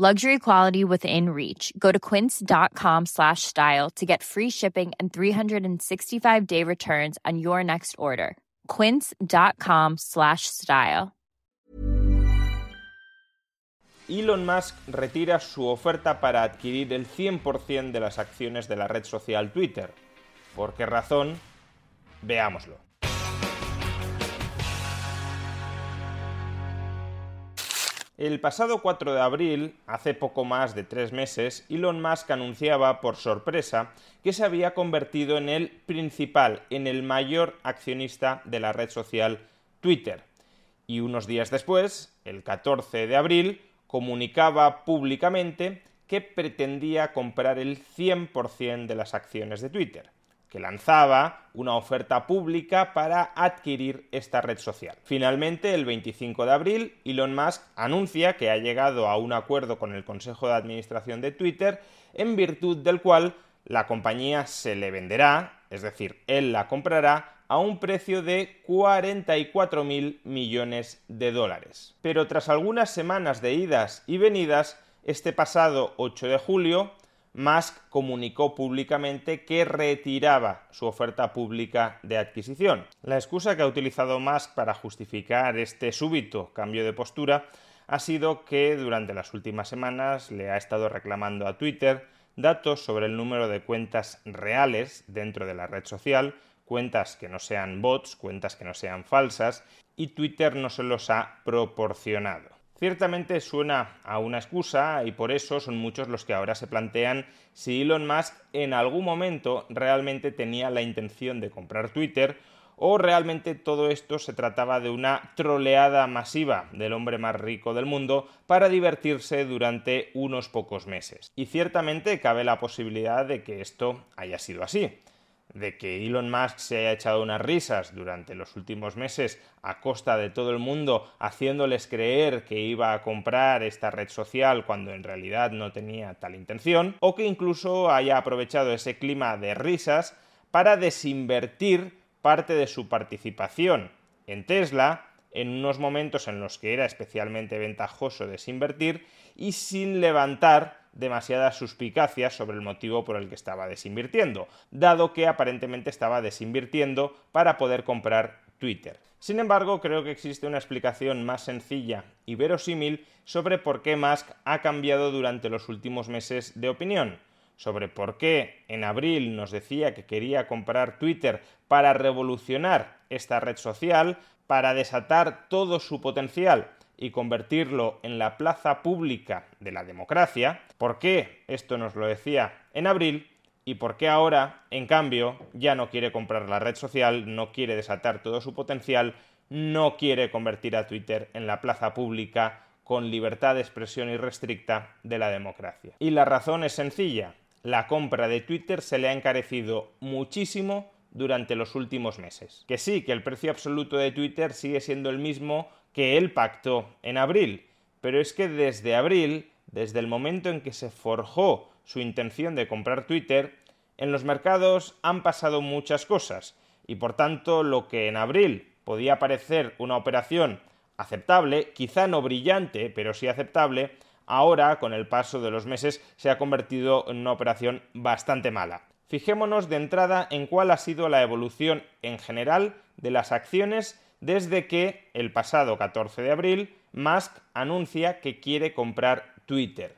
Luxury quality within reach. Go to quince.com slash style to get free shipping and 365-day returns on your next order. quince.com slash style. Elon Musk retira su oferta para adquirir el 100% de las acciones de la red social Twitter. ¿Por qué razón? Veámoslo. El pasado 4 de abril, hace poco más de tres meses, Elon Musk anunciaba por sorpresa que se había convertido en el principal, en el mayor accionista de la red social Twitter. Y unos días después, el 14 de abril, comunicaba públicamente que pretendía comprar el 100% de las acciones de Twitter que lanzaba una oferta pública para adquirir esta red social. Finalmente, el 25 de abril, Elon Musk anuncia que ha llegado a un acuerdo con el Consejo de Administración de Twitter, en virtud del cual la compañía se le venderá, es decir, él la comprará a un precio de 44 mil millones de dólares. Pero tras algunas semanas de idas y venidas, este pasado 8 de julio, Musk comunicó públicamente que retiraba su oferta pública de adquisición. La excusa que ha utilizado Musk para justificar este súbito cambio de postura ha sido que durante las últimas semanas le ha estado reclamando a Twitter datos sobre el número de cuentas reales dentro de la red social, cuentas que no sean bots, cuentas que no sean falsas, y Twitter no se los ha proporcionado. Ciertamente suena a una excusa y por eso son muchos los que ahora se plantean si Elon Musk en algún momento realmente tenía la intención de comprar Twitter o realmente todo esto se trataba de una troleada masiva del hombre más rico del mundo para divertirse durante unos pocos meses. Y ciertamente cabe la posibilidad de que esto haya sido así de que Elon Musk se haya echado unas risas durante los últimos meses a costa de todo el mundo, haciéndoles creer que iba a comprar esta red social cuando en realidad no tenía tal intención, o que incluso haya aprovechado ese clima de risas para desinvertir parte de su participación en Tesla en unos momentos en los que era especialmente ventajoso desinvertir y sin levantar demasiadas suspicacias sobre el motivo por el que estaba desinvirtiendo, dado que aparentemente estaba desinvirtiendo para poder comprar Twitter. Sin embargo, creo que existe una explicación más sencilla y verosímil sobre por qué Musk ha cambiado durante los últimos meses de opinión, sobre por qué en abril nos decía que quería comprar Twitter para revolucionar esta red social, para desatar todo su potencial y convertirlo en la plaza pública de la democracia, ¿por qué esto nos lo decía en abril? ¿Y por qué ahora, en cambio, ya no quiere comprar la red social, no quiere desatar todo su potencial, no quiere convertir a Twitter en la plaza pública con libertad de expresión irrestricta de la democracia? Y la razón es sencilla. La compra de Twitter se le ha encarecido muchísimo durante los últimos meses. Que sí, que el precio absoluto de Twitter sigue siendo el mismo que él pactó en abril, pero es que desde abril, desde el momento en que se forjó su intención de comprar Twitter, en los mercados han pasado muchas cosas y por tanto lo que en abril podía parecer una operación aceptable, quizá no brillante, pero sí aceptable, ahora con el paso de los meses se ha convertido en una operación bastante mala. Fijémonos de entrada en cuál ha sido la evolución en general de las acciones desde que el pasado 14 de abril Musk anuncia que quiere comprar Twitter.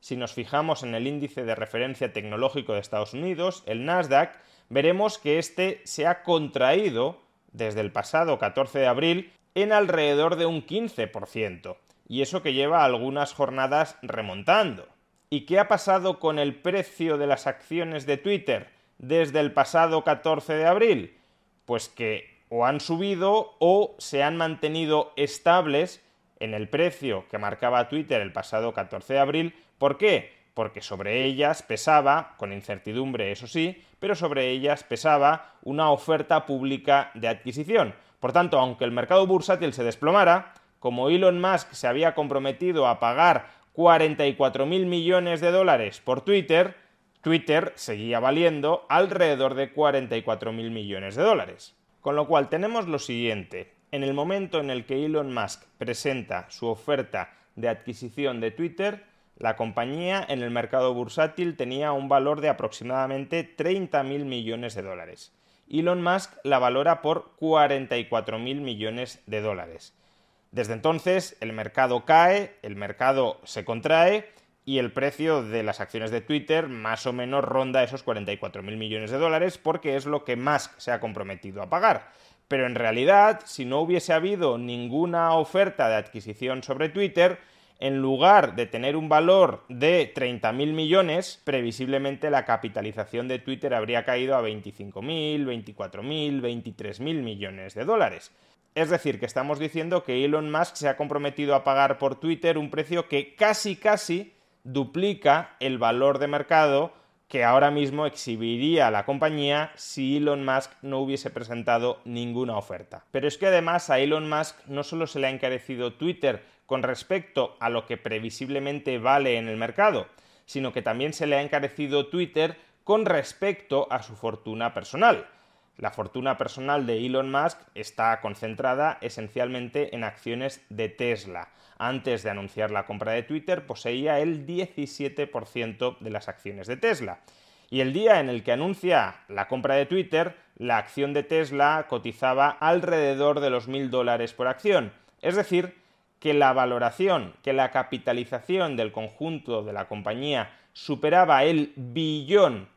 Si nos fijamos en el índice de referencia tecnológico de Estados Unidos, el Nasdaq, veremos que este se ha contraído desde el pasado 14 de abril en alrededor de un 15%, y eso que lleva algunas jornadas remontando. ¿Y qué ha pasado con el precio de las acciones de Twitter desde el pasado 14 de abril? Pues que o han subido o se han mantenido estables en el precio que marcaba Twitter el pasado 14 de abril. ¿Por qué? porque sobre ellas pesaba, con incertidumbre eso sí, pero sobre ellas pesaba una oferta pública de adquisición. Por tanto, aunque el mercado bursátil se desplomara, como Elon Musk se había comprometido a pagar 44.000 millones de dólares por Twitter, Twitter seguía valiendo alrededor de 44.000 millones de dólares. Con lo cual tenemos lo siguiente. En el momento en el que Elon Musk presenta su oferta de adquisición de Twitter, la compañía en el mercado bursátil tenía un valor de aproximadamente 30.000 millones de dólares. Elon Musk la valora por 44.000 millones de dólares. Desde entonces el mercado cae, el mercado se contrae y el precio de las acciones de Twitter más o menos ronda esos 44.000 millones de dólares porque es lo que Musk se ha comprometido a pagar. Pero en realidad, si no hubiese habido ninguna oferta de adquisición sobre Twitter, en lugar de tener un valor de 30.000 millones, previsiblemente la capitalización de Twitter habría caído a 25.000, 24.000, 23.000 millones de dólares. Es decir, que estamos diciendo que Elon Musk se ha comprometido a pagar por Twitter un precio que casi casi duplica el valor de mercado que ahora mismo exhibiría la compañía si Elon Musk no hubiese presentado ninguna oferta. Pero es que además a Elon Musk no solo se le ha encarecido Twitter con respecto a lo que previsiblemente vale en el mercado, sino que también se le ha encarecido Twitter con respecto a su fortuna personal. La fortuna personal de Elon Musk está concentrada esencialmente en acciones de Tesla. Antes de anunciar la compra de Twitter poseía el 17% de las acciones de Tesla. Y el día en el que anuncia la compra de Twitter, la acción de Tesla cotizaba alrededor de los mil dólares por acción. Es decir, que la valoración, que la capitalización del conjunto de la compañía superaba el billón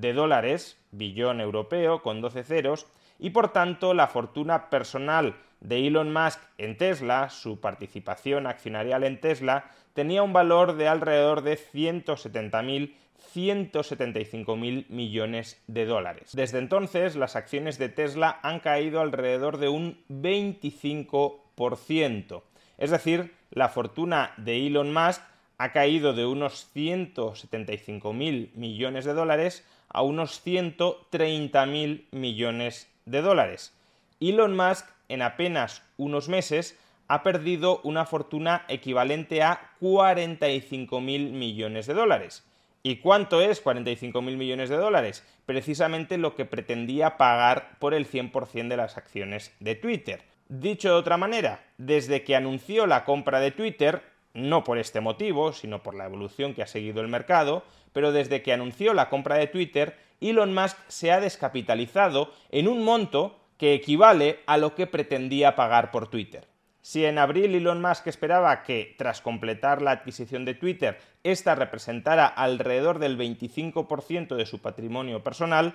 de dólares, billón europeo con 12 ceros, y por tanto la fortuna personal de Elon Musk en Tesla, su participación accionarial en Tesla, tenía un valor de alrededor de 170.000 175.000 millones de dólares. Desde entonces, las acciones de Tesla han caído alrededor de un 25%. Es decir, la fortuna de Elon Musk ha caído de unos 175.000 millones de dólares a unos 130.000 millones de dólares. Elon Musk en apenas unos meses ha perdido una fortuna equivalente a 45.000 millones de dólares. ¿Y cuánto es 45.000 millones de dólares? Precisamente lo que pretendía pagar por el 100% de las acciones de Twitter. Dicho de otra manera, desde que anunció la compra de Twitter, no por este motivo, sino por la evolución que ha seguido el mercado, pero desde que anunció la compra de Twitter, Elon Musk se ha descapitalizado en un monto que equivale a lo que pretendía pagar por Twitter. Si en abril Elon Musk esperaba que, tras completar la adquisición de Twitter, esta representara alrededor del 25% de su patrimonio personal,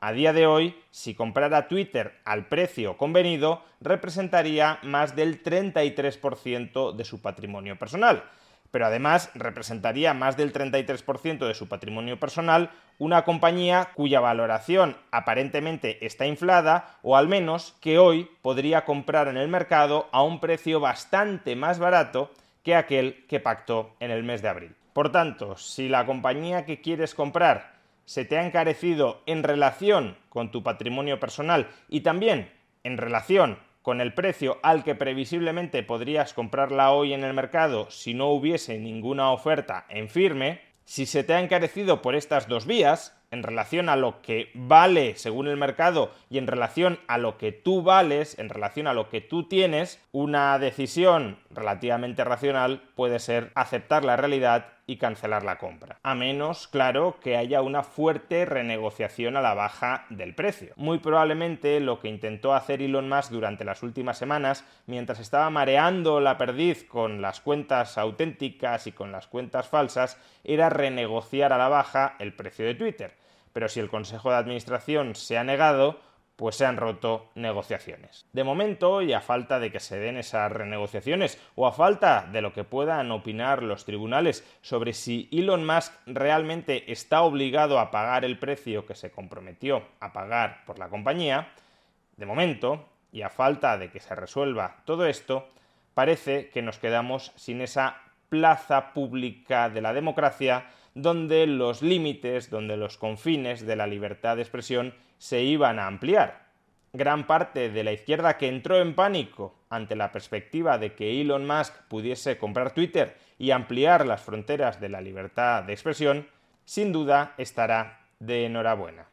a día de hoy, si comprara Twitter al precio convenido, representaría más del 33% de su patrimonio personal. Pero además representaría más del 33% de su patrimonio personal una compañía cuya valoración aparentemente está inflada o al menos que hoy podría comprar en el mercado a un precio bastante más barato que aquel que pactó en el mes de abril. Por tanto, si la compañía que quieres comprar se te ha encarecido en relación con tu patrimonio personal y también en relación con el precio al que previsiblemente podrías comprarla hoy en el mercado si no hubiese ninguna oferta en firme, si se te ha encarecido por estas dos vías, en relación a lo que vale según el mercado y en relación a lo que tú vales, en relación a lo que tú tienes, una decisión relativamente racional puede ser aceptar la realidad y cancelar la compra. A menos, claro, que haya una fuerte renegociación a la baja del precio. Muy probablemente lo que intentó hacer Elon Musk durante las últimas semanas, mientras estaba mareando la perdiz con las cuentas auténticas y con las cuentas falsas, era renegociar a la baja el precio de Twitter pero si el Consejo de Administración se ha negado, pues se han roto negociaciones. De momento, y a falta de que se den esas renegociaciones, o a falta de lo que puedan opinar los tribunales sobre si Elon Musk realmente está obligado a pagar el precio que se comprometió a pagar por la compañía, de momento, y a falta de que se resuelva todo esto, parece que nos quedamos sin esa plaza pública de la democracia donde los límites, donde los confines de la libertad de expresión se iban a ampliar. Gran parte de la izquierda que entró en pánico ante la perspectiva de que Elon Musk pudiese comprar Twitter y ampliar las fronteras de la libertad de expresión, sin duda estará de enhorabuena.